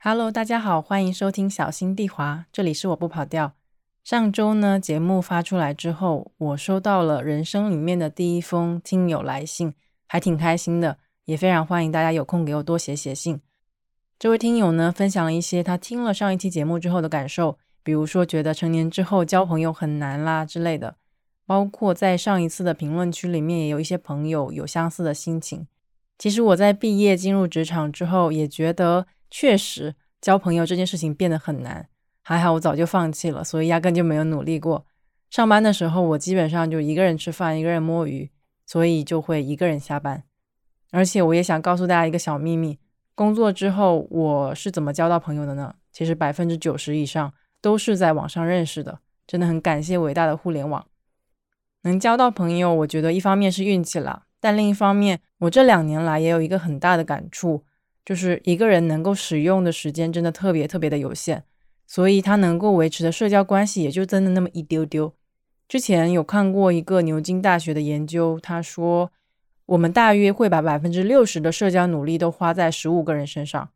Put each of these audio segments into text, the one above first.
Hello，大家好，欢迎收听小心地滑，这里是我不跑调。上周呢，节目发出来之后，我收到了人生里面的第一封听友来信，还挺开心的，也非常欢迎大家有空给我多写写信。这位听友呢，分享了一些他听了上一期节目之后的感受，比如说觉得成年之后交朋友很难啦之类的，包括在上一次的评论区里面也有一些朋友有相似的心情。其实我在毕业进入职场之后，也觉得确实交朋友这件事情变得很难。还好我早就放弃了，所以压根就没有努力过。上班的时候，我基本上就一个人吃饭，一个人摸鱼，所以就会一个人下班。而且我也想告诉大家一个小秘密：工作之后我是怎么交到朋友的呢？其实百分之九十以上都是在网上认识的。真的很感谢伟大的互联网，能交到朋友。我觉得一方面是运气了。但另一方面，我这两年来也有一个很大的感触，就是一个人能够使用的时间真的特别特别的有限，所以他能够维持的社交关系也就真的那么一丢丢。之前有看过一个牛津大学的研究，他说我们大约会把百分之六十的社交努力都花在十五个人身上，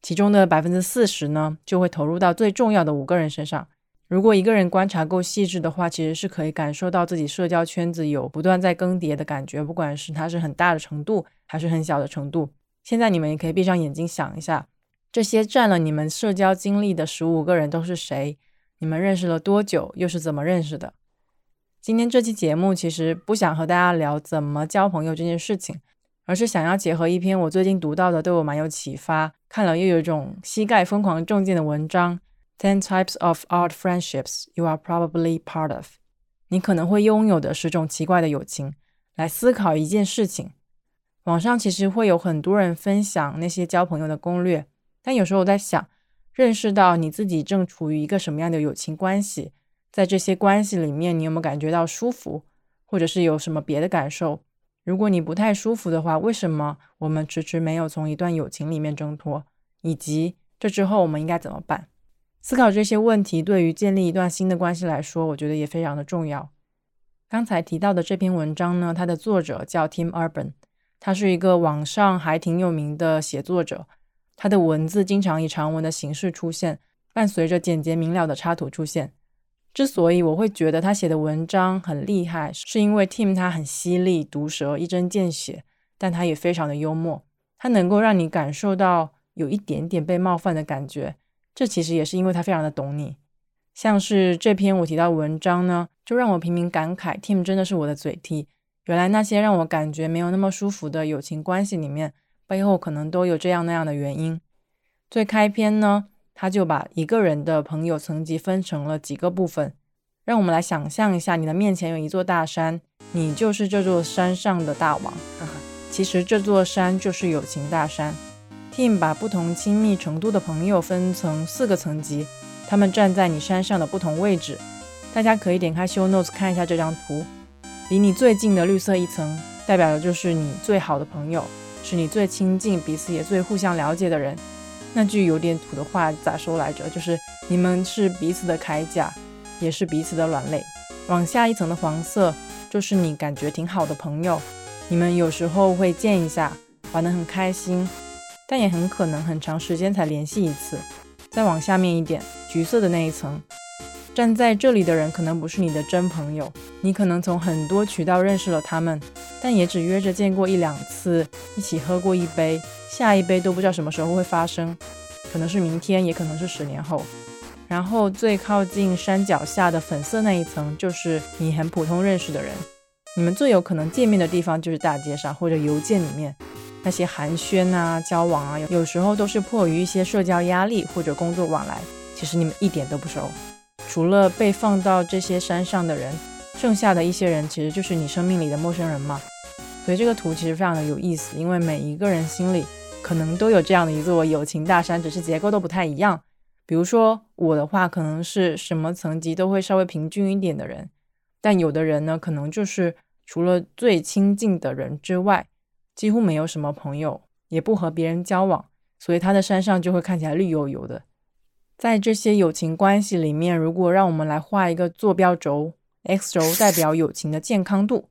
其中的百分之四十呢就会投入到最重要的五个人身上。如果一个人观察够细致的话，其实是可以感受到自己社交圈子有不断在更迭的感觉，不管是它是很大的程度，还是很小的程度。现在你们也可以闭上眼睛想一下，这些占了你们社交经历的十五个人都是谁？你们认识了多久？又是怎么认识的？今天这期节目其实不想和大家聊怎么交朋友这件事情，而是想要结合一篇我最近读到的，对我蛮有启发，看了又有一种膝盖疯狂中箭的文章。Ten types of odd friendships you are probably part of。你可能会拥有的十种奇怪的友情。来思考一件事情。网上其实会有很多人分享那些交朋友的攻略，但有时候我在想，认识到你自己正处于一个什么样的友情关系，在这些关系里面，你有没有感觉到舒服，或者是有什么别的感受？如果你不太舒服的话，为什么我们迟迟没有从一段友情里面挣脱？以及这之后我们应该怎么办？思考这些问题，对于建立一段新的关系来说，我觉得也非常的重要。刚才提到的这篇文章呢，它的作者叫 Tim Urban，他是一个网上还挺有名的写作者。他的文字经常以长文的形式出现，伴随着简洁明了的插图出现。之所以我会觉得他写的文章很厉害，是因为 Tim 他很犀利、毒舌、一针见血，但他也非常的幽默，他能够让你感受到有一点点被冒犯的感觉。这其实也是因为他非常的懂你，像是这篇我提到文章呢，就让我频频感慨，Tim 真的是我的嘴替。原来那些让我感觉没有那么舒服的友情关系里面，背后可能都有这样那样的原因。最开篇呢，他就把一个人的朋友层级分成了几个部分，让我们来想象一下，你的面前有一座大山，你就是这座山上的大王。哈哈，其实这座山就是友情大山。Tim 把不同亲密程度的朋友分成四个层级，他们站在你山上的不同位置。大家可以点开 Show Notes 看一下这张图。离你最近的绿色一层，代表的就是你最好的朋友，是你最亲近、彼此也最互相了解的人。那句有点土的话咋说来着？就是你们是彼此的铠甲，也是彼此的软肋。往下一层的黄色，就是你感觉挺好的朋友，你们有时候会见一下，玩得很开心。但也很可能很长时间才联系一次。再往下面一点，橘色的那一层，站在这里的人可能不是你的真朋友，你可能从很多渠道认识了他们，但也只约着见过一两次，一起喝过一杯，下一杯都不知道什么时候会发生，可能是明天，也可能是十年后。然后最靠近山脚下的粉色那一层，就是你很普通认识的人，你们最有可能见面的地方就是大街上或者邮件里面。那些寒暄啊、交往啊，有时候都是迫于一些社交压力或者工作往来。其实你们一点都不熟，除了被放到这些山上的人，剩下的一些人其实就是你生命里的陌生人嘛。所以这个图其实非常的有意思，因为每一个人心里可能都有这样的一座友情大山，只是结构都不太一样。比如说我的话，可能是什么层级都会稍微平均一点的人，但有的人呢，可能就是除了最亲近的人之外。几乎没有什么朋友，也不和别人交往，所以他的山上就会看起来绿油油的。在这些友情关系里面，如果让我们来画一个坐标轴，x 轴代表友情的健康度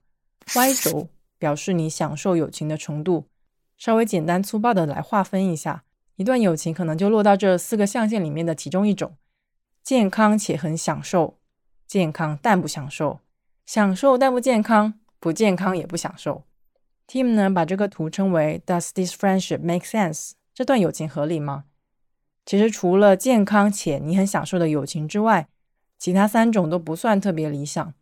，y 轴表示你享受友情的程度。稍微简单粗暴的来划分一下，一段友情可能就落到这四个象限里面的其中一种：健康且很享受，健康但不享受，享受但不健康，不健康也不享受。Tim 呢把这个图称为 Does this friendship make sense？这段友情合理吗？其实除了健康且你很享受的友情之外，其他三种都不算特别理想。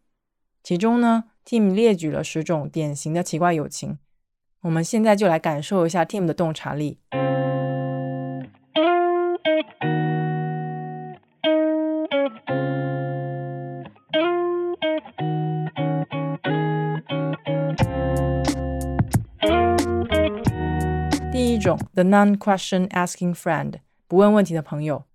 其中呢，Tim 列举了十种典型的奇怪友情。我们现在就来感受一下 Tim 的洞察力。第一种，the non-question asking friend，不问问题的朋友。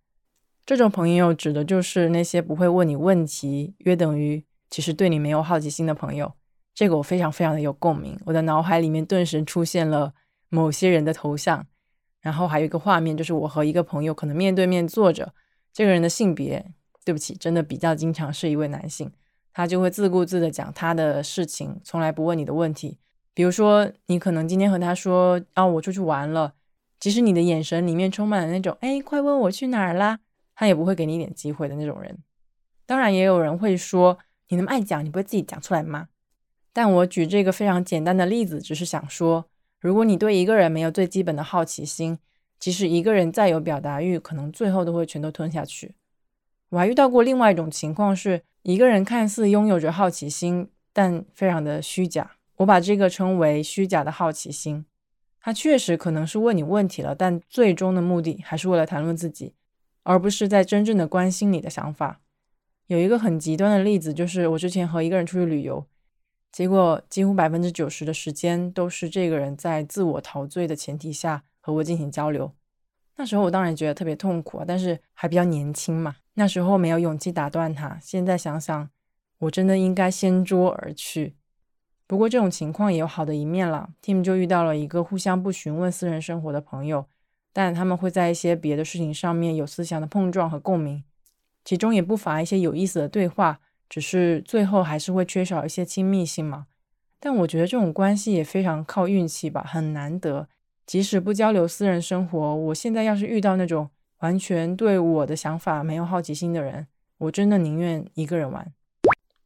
这种朋友指的就是那些不会问你问题，约等于其实对你没有好奇心的朋友。这个我非常非常的有共鸣，我的脑海里面顿时出现了某些人的头像，然后还有一个画面，就是我和一个朋友可能面对面坐着，这个人的性别，对不起，真的比较经常是一位男性，他就会自顾自的讲他的事情，从来不问你的问题。比如说，你可能今天和他说啊，我出去玩了，即使你的眼神里面充满了那种，哎，快问我去哪儿啦，他也不会给你一点机会的那种人。当然，也有人会说，你那么爱讲，你不会自己讲出来吗？但我举这个非常简单的例子，只是想说，如果你对一个人没有最基本的好奇心，即使一个人再有表达欲，可能最后都会全都吞下去。我还遇到过另外一种情况，是一个人看似拥有着好奇心，但非常的虚假。我把这个称为虚假的好奇心。他确实可能是问你问题了，但最终的目的还是为了谈论自己，而不是在真正的关心你的想法。有一个很极端的例子，就是我之前和一个人出去旅游。结果几乎百分之九十的时间都是这个人在自我陶醉的前提下和我进行交流。那时候我当然觉得特别痛苦啊，但是还比较年轻嘛，那时候没有勇气打断他。现在想想，我真的应该掀桌而去。不过这种情况也有好的一面了。Tim 就遇到了一个互相不询问私人生活的朋友，但他们会在一些别的事情上面有思想的碰撞和共鸣，其中也不乏一些有意思的对话。只是最后还是会缺少一些亲密性嘛？但我觉得这种关系也非常靠运气吧，很难得。即使不交流私人生活，我现在要是遇到那种完全对我的想法没有好奇心的人，我真的宁愿一个人玩。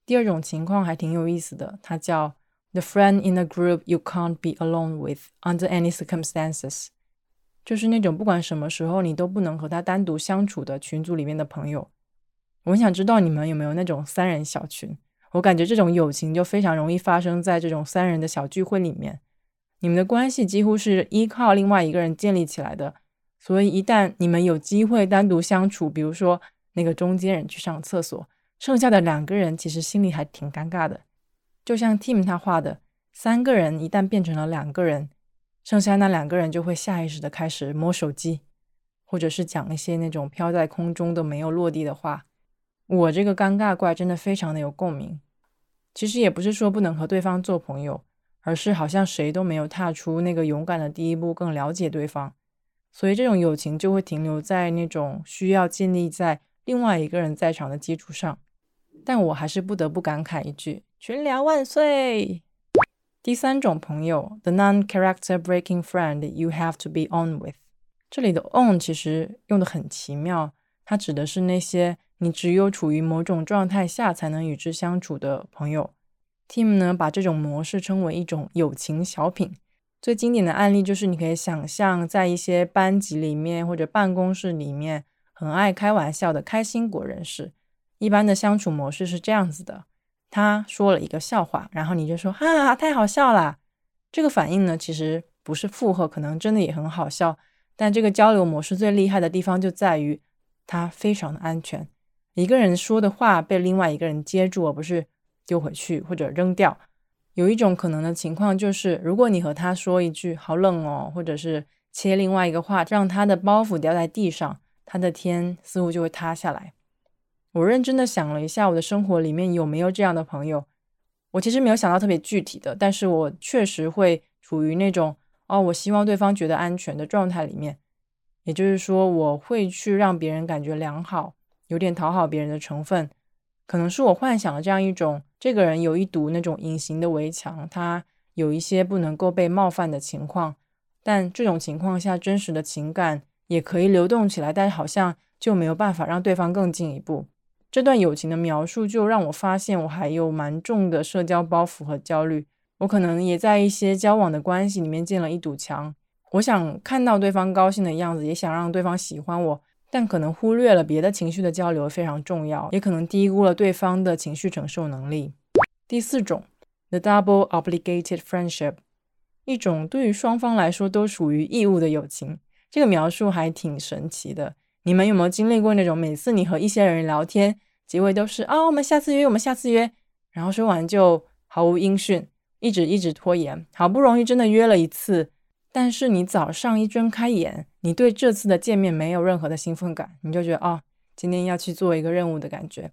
第二种情况还挺有意思的，它叫 the friend in a group you can't be alone with under any circumstances，就是那种不管什么时候你都不能和他单独相处的群组里面的朋友。我想知道你们有没有那种三人小群？我感觉这种友情就非常容易发生在这种三人的小聚会里面。你们的关系几乎是依靠另外一个人建立起来的，所以一旦你们有机会单独相处，比如说那个中间人去上厕所，剩下的两个人其实心里还挺尴尬的。就像 Tim 他画的，三个人一旦变成了两个人，剩下那两个人就会下意识的开始摸手机，或者是讲一些那种飘在空中都没有落地的话。我这个尴尬怪真的非常的有共鸣。其实也不是说不能和对方做朋友，而是好像谁都没有踏出那个勇敢的第一步，更了解对方。所以这种友情就会停留在那种需要建立在另外一个人在场的基础上。但我还是不得不感慨一句：群聊万岁！第三种朋友，the non-character breaking friend you have to be on with。这里的 on 其实用的很奇妙，它指的是那些。你只有处于某种状态下才能与之相处的朋友，Tim 呢把这种模式称为一种友情小品。最经典的案例就是，你可以想象在一些班级里面或者办公室里面，很爱开玩笑的开心果人士。一般的相处模式是这样子的：他说了一个笑话，然后你就说哈哈，太好笑啦。这个反应呢，其实不是附和，可能真的也很好笑。但这个交流模式最厉害的地方就在于，它非常的安全。一个人说的话被另外一个人接住，而不是丢回去或者扔掉。有一种可能的情况就是，如果你和他说一句“好冷哦”，或者是切另外一个话，让他的包袱掉在地上，他的天似乎就会塌下来。我认真的想了一下，我的生活里面有没有这样的朋友？我其实没有想到特别具体的，但是我确实会处于那种哦，我希望对方觉得安全的状态里面。也就是说，我会去让别人感觉良好。有点讨好别人的成分，可能是我幻想了这样一种，这个人有一堵那种隐形的围墙，他有一些不能够被冒犯的情况，但这种情况下真实的情感也可以流动起来，但是好像就没有办法让对方更进一步。这段友情的描述就让我发现，我还有蛮重的社交包袱和焦虑。我可能也在一些交往的关系里面建了一堵墙。我想看到对方高兴的样子，也想让对方喜欢我，但可能忽略了别的情绪的交流非常重要，也可能低估了对方的情绪承受能力。第四种，the double obligated friendship，一种对于双方来说都属于义务的友情。这个描述还挺神奇的。你们有没有经历过那种每次你和一些人聊天，结尾都是啊，我们下次约，我们下次约，然后说完就毫无音讯。一直一直拖延，好不容易真的约了一次，但是你早上一睁开眼，你对这次的见面没有任何的兴奋感，你就觉得哦，今天要去做一个任务的感觉。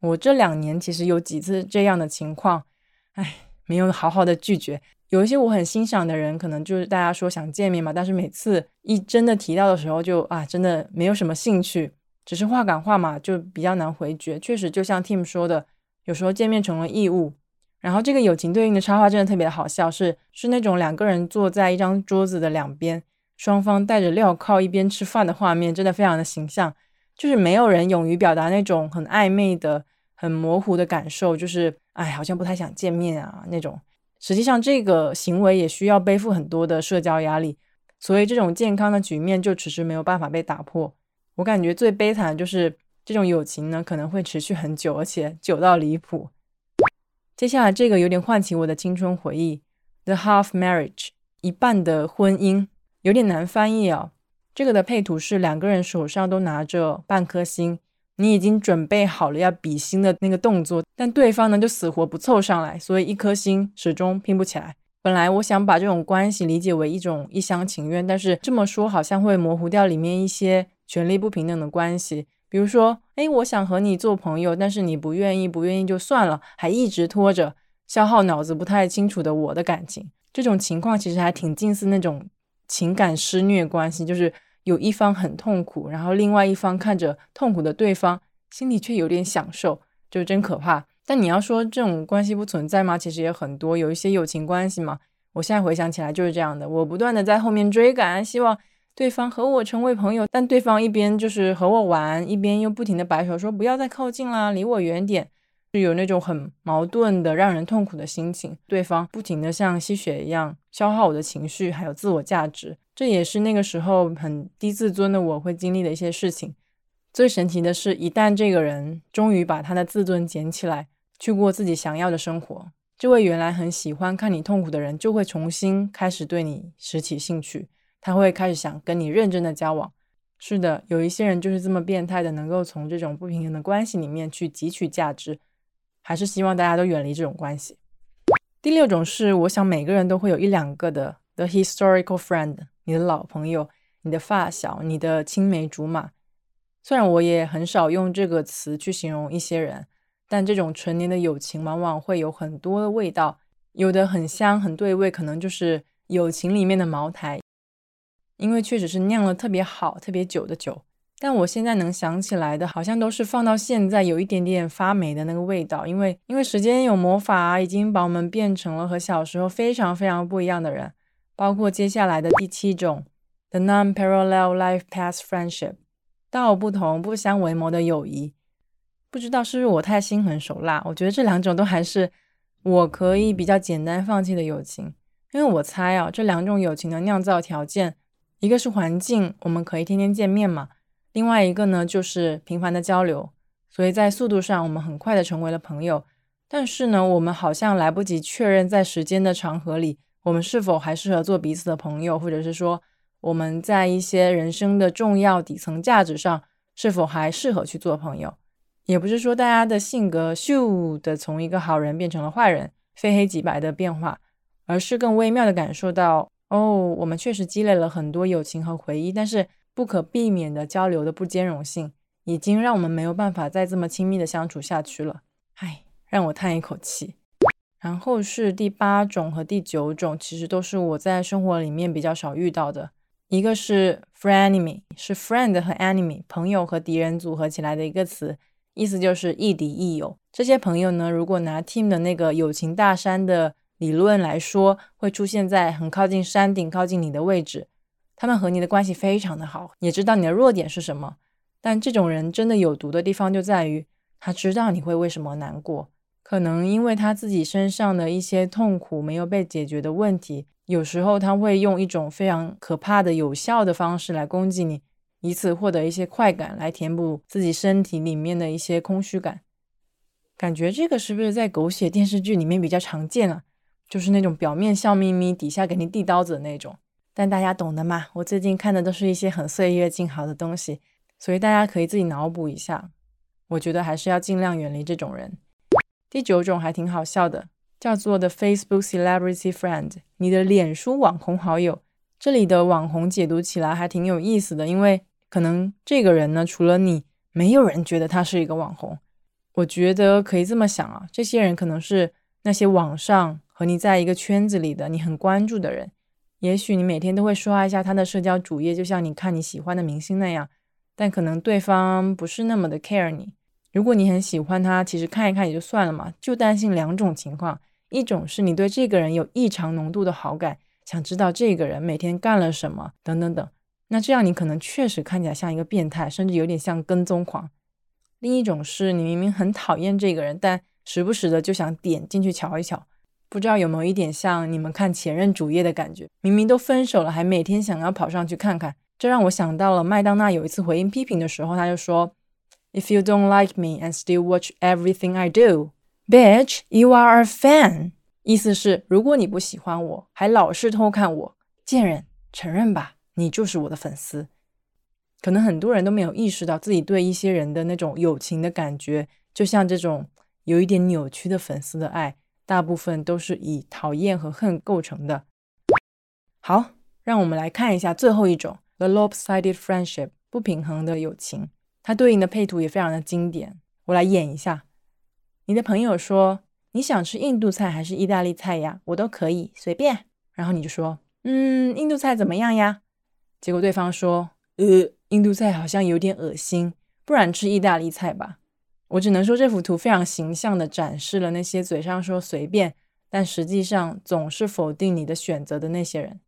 我这两年其实有几次这样的情况，哎，没有好好的拒绝。有一些我很欣赏的人，可能就是大家说想见面嘛，但是每次一真的提到的时候，就啊，真的没有什么兴趣，只是话赶话嘛，就比较难回绝。确实，就像 Tim 说的，有时候见面成了义务。然后这个友情对应的插画真的特别的好笑，是是那种两个人坐在一张桌子的两边，双方戴着镣铐一边吃饭的画面，真的非常的形象。就是没有人勇于表达那种很暧昧的、很模糊的感受，就是哎，好像不太想见面啊那种。实际上这个行为也需要背负很多的社交压力，所以这种健康的局面就迟迟没有办法被打破。我感觉最悲惨的就是这种友情呢，可能会持续很久，而且久到离谱。接下来这个有点唤起我的青春回忆，《The Half Marriage》一半的婚姻有点难翻译啊。这个的配图是两个人手上都拿着半颗星，你已经准备好了要比心的那个动作，但对方呢就死活不凑上来，所以一颗心始终拼不起来。本来我想把这种关系理解为一种一厢情愿，但是这么说好像会模糊掉里面一些权力不平等的关系。比如说，哎，我想和你做朋友，但是你不愿意，不愿意就算了，还一直拖着，消耗脑子不太清楚的我的感情。这种情况其实还挺近似那种情感施虐关系，就是有一方很痛苦，然后另外一方看着痛苦的对方，心里却有点享受，就真可怕。但你要说这种关系不存在吗？其实也很多，有一些友情关系嘛。我现在回想起来就是这样的，我不断的在后面追赶，希望。对方和我成为朋友，但对方一边就是和我玩，一边又不停的摆手说不要再靠近啦，离我远点，就有那种很矛盾的、让人痛苦的心情。对方不停的像吸血一样消耗我的情绪，还有自我价值，这也是那个时候很低自尊的我会经历的一些事情。最神奇的是，一旦这个人终于把他的自尊捡起来，去过自己想要的生活，这位原来很喜欢看你痛苦的人，就会重新开始对你拾起兴趣。他会开始想跟你认真的交往。是的，有一些人就是这么变态的，能够从这种不平衡的关系里面去汲取价值。还是希望大家都远离这种关系。第六种是，我想每个人都会有一两个的 the historical friend，你的老朋友，你的发小，你的青梅竹马。虽然我也很少用这个词去形容一些人，但这种纯年的友情往往会有很多的味道，有的很香很对味，可能就是友情里面的茅台。因为确实是酿了特别好、特别久的酒，但我现在能想起来的，好像都是放到现在有一点点发霉的那个味道。因为因为时间有魔法，已经把我们变成了和小时候非常非常不一样的人。包括接下来的第七种，the non-parallel life path friendship，道不同不相为谋的友谊。不知道是不是我太心狠手辣？我觉得这两种都还是我可以比较简单放弃的友情。因为我猜啊，这两种友情的酿造条件。一个是环境，我们可以天天见面嘛。另外一个呢，就是频繁的交流。所以在速度上，我们很快的成为了朋友。但是呢，我们好像来不及确认在时间的长河里，我们是否还适合做彼此的朋友，或者是说我们在一些人生的重要底层价值上，是否还适合去做朋友。也不是说大家的性格咻的从一个好人变成了坏人，非黑即白的变化，而是更微妙的感受到。哦，我们确实积累了很多友情和回忆，但是不可避免的交流的不兼容性，已经让我们没有办法再这么亲密的相处下去了。唉，让我叹一口气。然后是第八种和第九种，其实都是我在生活里面比较少遇到的。一个是 frenemy，是 friend 和 enemy 朋友和敌人组合起来的一个词，意思就是亦敌亦友。这些朋友呢，如果拿 team 的那个友情大山的。理论来说，会出现在很靠近山顶、靠近你的位置。他们和你的关系非常的好，也知道你的弱点是什么。但这种人真的有毒的地方就在于，他知道你会为什么难过，可能因为他自己身上的一些痛苦没有被解决的问题。有时候他会用一种非常可怕的有效的方式来攻击你，以此获得一些快感，来填补自己身体里面的一些空虚感。感觉这个是不是在狗血电视剧里面比较常见啊？就是那种表面笑眯眯，底下给你递刀子的那种。但大家懂的嘛？我最近看的都是一些很岁月静好的东西，所以大家可以自己脑补一下。我觉得还是要尽量远离这种人。第九种还挺好笑的，叫做 The Facebook Celebrity Friend，你的脸书网红好友。这里的网红解读起来还挺有意思的，因为可能这个人呢，除了你，没有人觉得他是一个网红。我觉得可以这么想啊，这些人可能是那些网上。和你在一个圈子里的你很关注的人，也许你每天都会刷一下他的社交主页，就像你看你喜欢的明星那样。但可能对方不是那么的 care 你。如果你很喜欢他，其实看一看也就算了嘛。就担心两种情况：一种是你对这个人有异常浓度的好感，想知道这个人每天干了什么，等等等。那这样你可能确实看起来像一个变态，甚至有点像跟踪狂。另一种是你明明很讨厌这个人，但时不时的就想点进去瞧一瞧。不知道有没有一点像你们看前任主页的感觉？明明都分手了，还每天想要跑上去看看。这让我想到了麦当娜有一次回应批评的时候，他就说：“If you don't like me and still watch everything I do, bitch, you are a fan。”意思是如果你不喜欢我，还老是偷看我，贱人，承认吧，你就是我的粉丝。可能很多人都没有意识到自己对一些人的那种友情的感觉，就像这种有一点扭曲的粉丝的爱。大部分都是以讨厌和恨构成的。好，让我们来看一下最后一种，the lopsided friendship，不平衡的友情。它对应的配图也非常的经典。我来演一下。你的朋友说：“你想吃印度菜还是意大利菜呀？我都可以，随便。”然后你就说：“嗯，印度菜怎么样呀？”结果对方说：“呃，印度菜好像有点恶心，不然吃意大利菜吧。”我只能说，这幅图非常形象地展示了那些嘴上说随便，但实际上总是否定你的选择的那些人。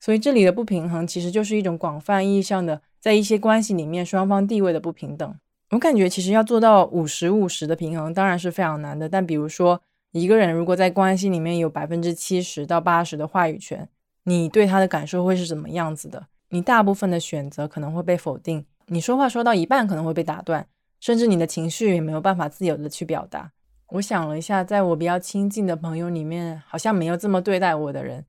所以这里的不平衡，其实就是一种广泛意义上的在一些关系里面双方地位的不平等。我感觉其实要做到五十五十的平衡，当然是非常难的。但比如说，一个人如果在关系里面有百分之七十到八十的话语权，你对他的感受会是怎么样子的？你大部分的选择可能会被否定，你说话说到一半可能会被打断。甚至你的情绪也没有办法自由的去表达。我想了一下，在我比较亲近的朋友里面，好像没有这么对待我的人。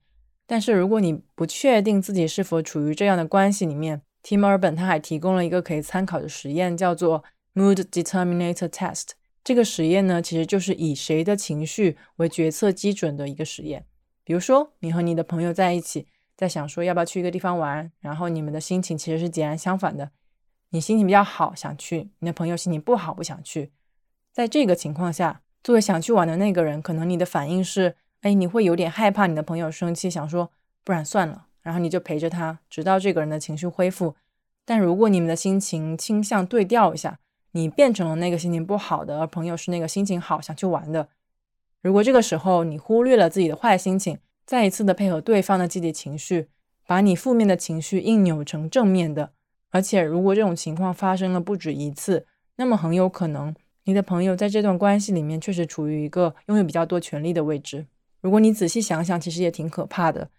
但是如果你不确定自己是否处于这样的关系里面，Tim Urban 他还提供了一个可以参考的实验，叫做 Mood Determinator Test。这个实验呢，其实就是以谁的情绪为决策基准的一个实验。比如说，你和你的朋友在一起，在想说要不要去一个地方玩，然后你们的心情其实是截然相反的。你心情比较好，想去；你的朋友心情不好，不想去。在这个情况下，作为想去玩的那个人，可能你的反应是：哎，你会有点害怕你的朋友生气，想说不然算了，然后你就陪着他，直到这个人的情绪恢复。但如果你们的心情倾向对调一下，你变成了那个心情不好的，而朋友是那个心情好想去玩的。如果这个时候你忽略了自己的坏心情，再一次的配合对方的积极情绪，把你负面的情绪硬扭成正面的。而且，如果这种情况发生了不止一次，那么很有可能你的朋友在这段关系里面确实处于一个拥有比较多权利的位置。如果你仔细想想，其实也挺可怕的，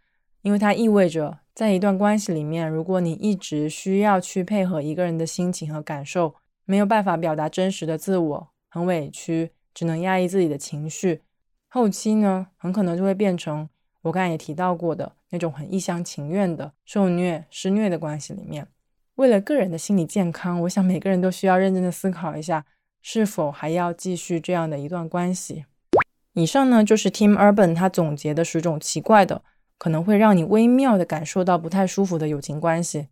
因为它意味着在一段关系里面，如果你一直需要去配合一个人的心情和感受，没有办法表达真实的自我，很委屈，只能压抑自己的情绪，后期呢，很可能就会变成我刚才也提到过的那种很一厢情愿的受虐、施虐的关系里面。为了个人的心理健康，我想每个人都需要认真的思考一下，是否还要继续这样的一段关系。以上呢，就是 Tim Urban 他总结的十种奇怪的，可能会让你微妙的感受到不太舒服的友情关系。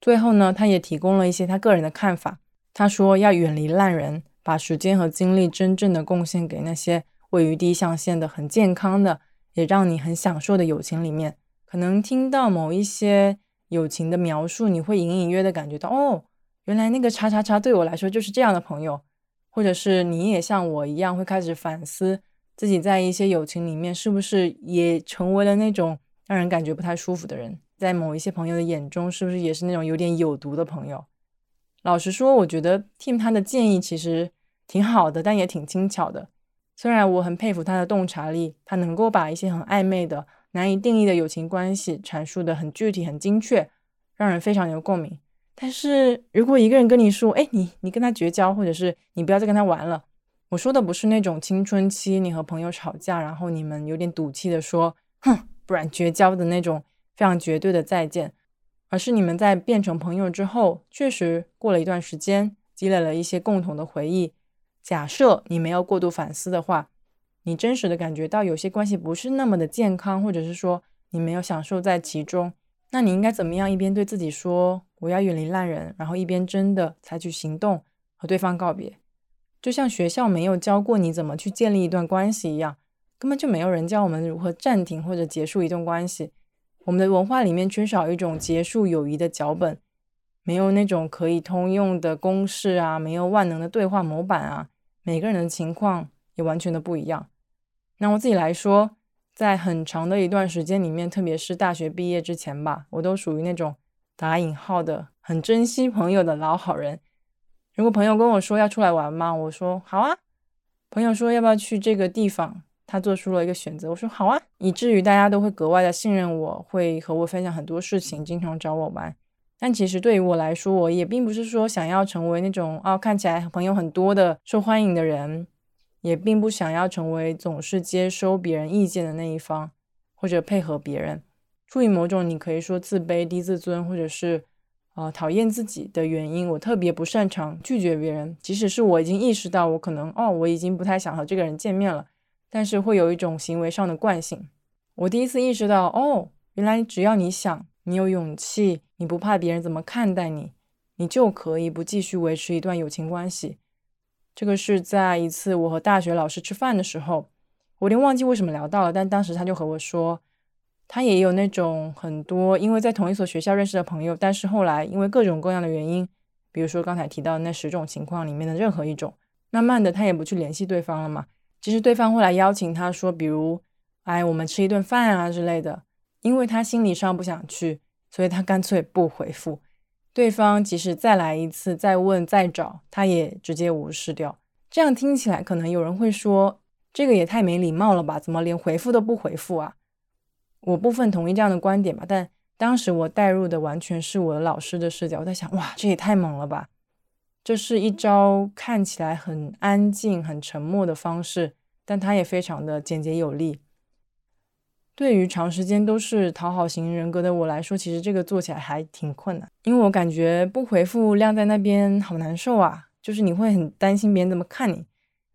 最后呢，他也提供了一些他个人的看法。他说要远离烂人，把时间和精力真正的贡献给那些位于第一象限的、很健康的，也让你很享受的友情里面。可能听到某一些。友情的描述，你会隐隐约的感觉到，哦，原来那个叉叉叉对我来说就是这样的朋友，或者是你也像我一样会开始反思自己在一些友情里面是不是也成为了那种让人感觉不太舒服的人。在某一些朋友的眼中，是不是也是那种有点有毒的朋友？老实说，我觉得 Tim 他的建议其实挺好的，但也挺轻巧的。虽然我很佩服他的洞察力，他能够把一些很暧昧的、难以定义的友情关系阐述的很具体、很精确，让人非常有共鸣。但是如果一个人跟你说：“哎，你你跟他绝交，或者是你不要再跟他玩了。”我说的不是那种青春期你和朋友吵架，然后你们有点赌气的说“哼”，不然绝交的那种非常绝对的再见。而是你们在变成朋友之后，确实过了一段时间，积累了一些共同的回忆。假设你没有过度反思的话，你真实的感觉到有些关系不是那么的健康，或者是说你没有享受在其中，那你应该怎么样？一边对自己说我要远离烂人，然后一边真的采取行动和对方告别。就像学校没有教过你怎么去建立一段关系一样，根本就没有人教我们如何暂停或者结束一段关系。我们的文化里面缺少一种结束友谊的脚本，没有那种可以通用的公式啊，没有万能的对话模板啊。每个人的情况也完全的不一样。那我自己来说，在很长的一段时间里面，特别是大学毕业之前吧，我都属于那种打引号的很珍惜朋友的老好人。如果朋友跟我说要出来玩吗？我说好啊。朋友说要不要去这个地方？他做出了一个选择，我说好啊，以至于大家都会格外的信任我，会和我分享很多事情，经常找我玩。但其实对于我来说，我也并不是说想要成为那种哦看起来朋友很多的受欢迎的人，也并不想要成为总是接收别人意见的那一方，或者配合别人。出于某种你可以说自卑、低自尊，或者是呃讨厌自己的原因，我特别不擅长拒绝别人，即使是我已经意识到我可能哦我已经不太想和这个人见面了。但是会有一种行为上的惯性。我第一次意识到，哦，原来只要你想，你有勇气，你不怕别人怎么看待你，你就可以不继续维持一段友情关系。这个是在一次我和大学老师吃饭的时候，我有点忘记为什么聊到了，但当时他就和我说，他也有那种很多因为在同一所学校认识的朋友，但是后来因为各种各样的原因，比如说刚才提到那十种情况里面的任何一种，慢慢的他也不去联系对方了嘛。其实对方会来邀请他说，比如，哎，我们吃一顿饭啊之类的。因为他心理上不想去，所以他干脆不回复。对方即使再来一次、再问、再找，他也直接无视掉。这样听起来，可能有人会说，这个也太没礼貌了吧？怎么连回复都不回复啊？我部分同意这样的观点吧，但当时我带入的完全是我的老师的视角，我在想，哇，这也太猛了吧！这是一招看起来很安静、很沉默的方式，但它也非常的简洁有力。对于长时间都是讨好型人格的我来说，其实这个做起来还挺困难，因为我感觉不回复晾在那边好难受啊，就是你会很担心别人怎么看你。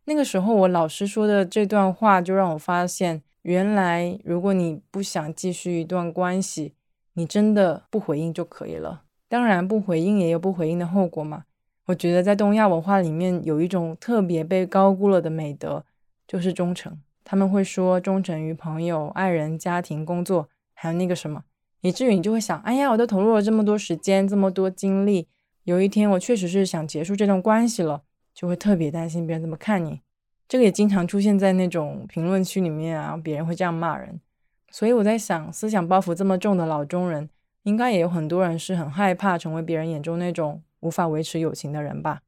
那个时候我老师说的这段话，就让我发现，原来如果你不想继续一段关系，你真的不回应就可以了。当然，不回应也有不回应的后果嘛。我觉得在东亚文化里面有一种特别被高估了的美德，就是忠诚。他们会说忠诚于朋友、爱人、家庭、工作，还有那个什么，以至于你就会想：哎呀，我都投入了这么多时间、这么多精力，有一天我确实是想结束这段关系了，就会特别担心别人怎么看你。这个也经常出现在那种评论区里面啊，别人会这样骂人。所以我在想，思想包袱这么重的老中人，应该也有很多人是很害怕成为别人眼中那种。无法维持友情的人吧。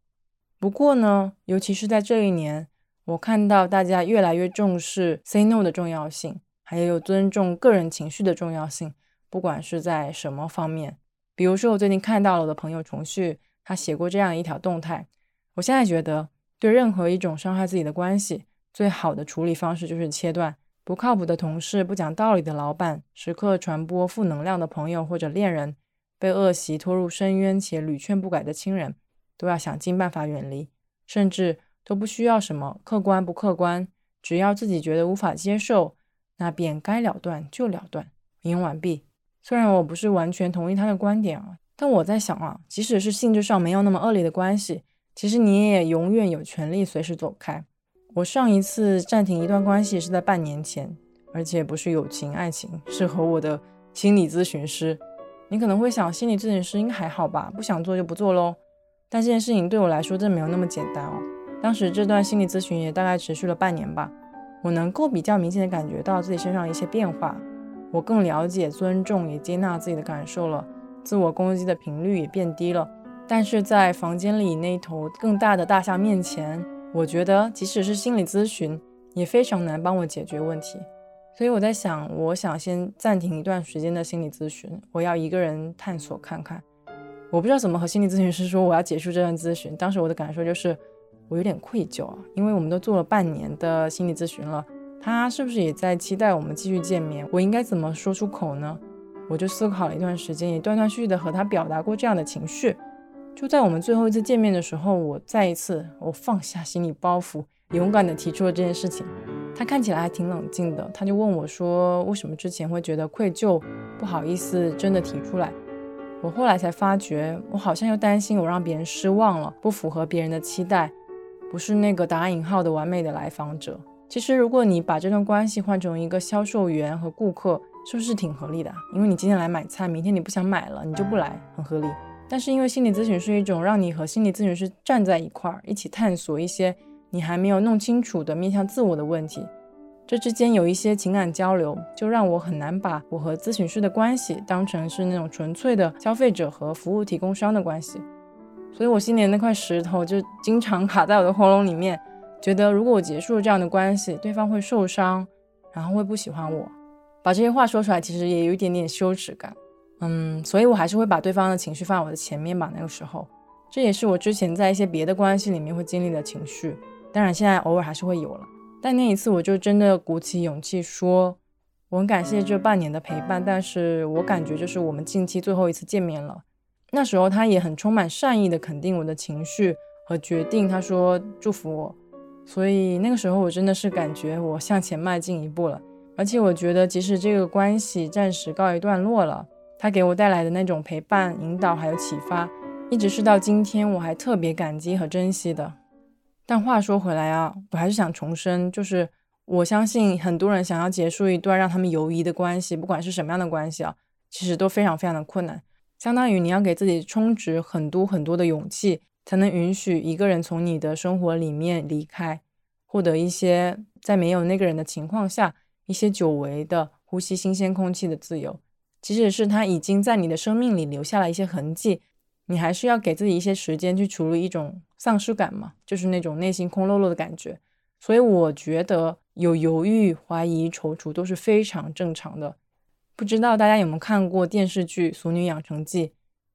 不过呢，尤其是在这一年，我看到大家越来越重视 say no 的重要性，还有尊重个人情绪的重要性。不管是在什么方面，比如说我最近看到了我的朋友重旭，他写过这样一条动态。我现在觉得，对任何一种伤害自己的关系，最好的处理方式就是切断。不靠谱的同事、不讲道理的老板、时刻传播负能量的朋友或者恋人。被恶习拖入深渊且屡劝不改的亲人，都要想尽办法远离，甚至都不需要什么客观不客观，只要自己觉得无法接受，那便该了断就了断。引用完毕。虽然我不是完全同意他的观点啊，但我在想啊，即使是性质上没有那么恶劣的关系，其实你也永远有权利随时走开。我上一次暂停一段关系是在半年前，而且不是友情爱情，是和我的心理咨询师。你可能会想，心理咨询师应该还好吧，不想做就不做喽。但这件事情对我来说真没有那么简单哦。当时这段心理咨询也大概持续了半年吧，我能够比较明显的感觉到自己身上一些变化。我更了解、尊重也接纳自己的感受了，自我攻击的频率也变低了。但是在房间里那头更大的大象面前，我觉得即使是心理咨询也非常难帮我解决问题。所以我在想，我想先暂停一段时间的心理咨询，我要一个人探索看看。我不知道怎么和心理咨询师说我要结束这段咨询。当时我的感受就是我有点愧疚啊，因为我们都做了半年的心理咨询了，他是不是也在期待我们继续见面？我应该怎么说出口呢？我就思考了一段时间，也断断续续的和他表达过这样的情绪。就在我们最后一次见面的时候，我再一次我放下心理包袱，勇敢的提出了这件事情。他看起来还挺冷静的，他就问我说：“为什么之前会觉得愧疚、不好意思，真的提出来？”我后来才发觉，我好像又担心我让别人失望了，不符合别人的期待，不是那个打引号的完美的来访者。其实，如果你把这段关系换成一个销售员和顾客，是不是挺合理的？因为你今天来买菜，明天你不想买了，你就不来，很合理。但是因为心理咨询是一种让你和心理咨询师站在一块儿，一起探索一些。你还没有弄清楚的面向自我的问题，这之间有一些情感交流，就让我很难把我和咨询师的关系当成是那种纯粹的消费者和服务提供商的关系。所以我心里那块石头就经常卡在我的喉咙里面，觉得如果我结束了这样的关系，对方会受伤，然后会不喜欢我。把这些话说出来，其实也有一点点羞耻感。嗯，所以我还是会把对方的情绪放在我的前面吧。那个时候，这也是我之前在一些别的关系里面会经历的情绪。当然，现在偶尔还是会有了，但那一次我就真的鼓起勇气说，我很感谢这半年的陪伴，但是我感觉就是我们近期最后一次见面了。那时候他也很充满善意的肯定我的情绪和决定，他说祝福我，所以那个时候我真的是感觉我向前迈进一步了。而且我觉得，即使这个关系暂时告一段落了，他给我带来的那种陪伴、引导还有启发，一直是到今天我还特别感激和珍惜的。但话说回来啊，我还是想重申，就是我相信很多人想要结束一段让他们犹疑的关系，不管是什么样的关系啊，其实都非常非常的困难。相当于你要给自己充值很多很多的勇气，才能允许一个人从你的生活里面离开，获得一些在没有那个人的情况下，一些久违的呼吸新鲜空气的自由。即使是他已经在你的生命里留下了一些痕迹。你还是要给自己一些时间去处理一种丧失感嘛，就是那种内心空落落的感觉。所以我觉得有犹豫、怀疑、踌躇都是非常正常的。不知道大家有没有看过电视剧《俗女养成记》？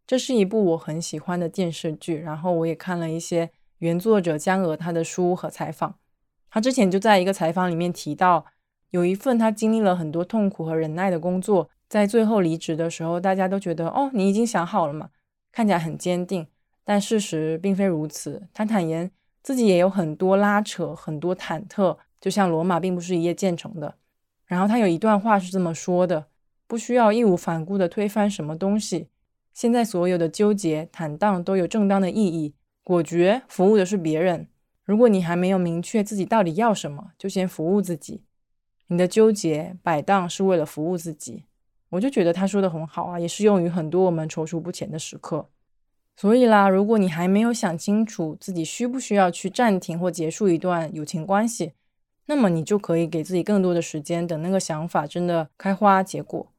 这是一部我很喜欢的电视剧。然后我也看了一些原作者江娥他的书和采访。他之前就在一个采访里面提到，有一份他经历了很多痛苦和忍耐的工作，在最后离职的时候，大家都觉得哦，你已经想好了嘛。看起来很坚定，但事实并非如此。他坦言自己也有很多拉扯，很多忐忑，就像罗马并不是一夜建成的。然后他有一段话是这么说的：“不需要义无反顾地推翻什么东西。现在所有的纠结、坦荡都有正当的意义。果决服务的是别人。如果你还没有明确自己到底要什么，就先服务自己。你的纠结摆荡是为了服务自己。”我就觉得他说的很好啊，也适用于很多我们踌躇不前的时刻。所以啦，如果你还没有想清楚自己需不需要去暂停或结束一段友情关系，那么你就可以给自己更多的时间，等那个想法真的开花结果。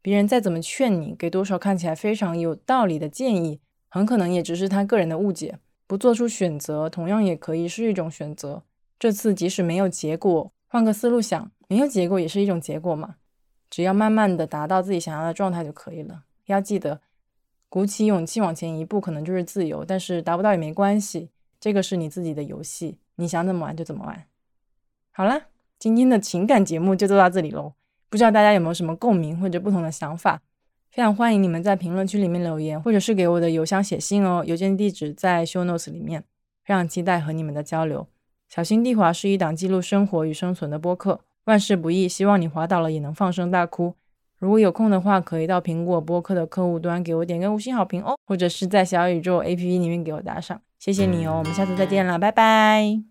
别人再怎么劝你，给多少看起来非常有道理的建议，很可能也只是他个人的误解。不做出选择，同样也可以是一种选择。这次即使没有结果，换个思路想，没有结果也是一种结果嘛。只要慢慢的达到自己想要的状态就可以了。要记得，鼓起勇气往前一步，可能就是自由。但是达不到也没关系，这个是你自己的游戏，你想怎么玩就怎么玩。好了，今天的情感节目就做到这里喽。不知道大家有没有什么共鸣或者不同的想法？非常欢迎你们在评论区里面留言，或者是给我的邮箱写信哦。邮件地址在 show notes 里面。非常期待和你们的交流。小心地滑是一档记录生活与生存的播客。万事不易，希望你滑倒了也能放声大哭。如果有空的话，可以到苹果播客的客户端给我点个五星好评哦，或者是在小宇宙 APP 里面给我打赏，谢谢你哦。我们下次再见了，拜拜。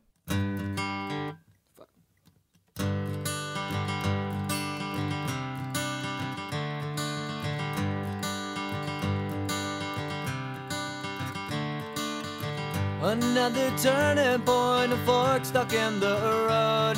Another turning point, a fork stuck in the road.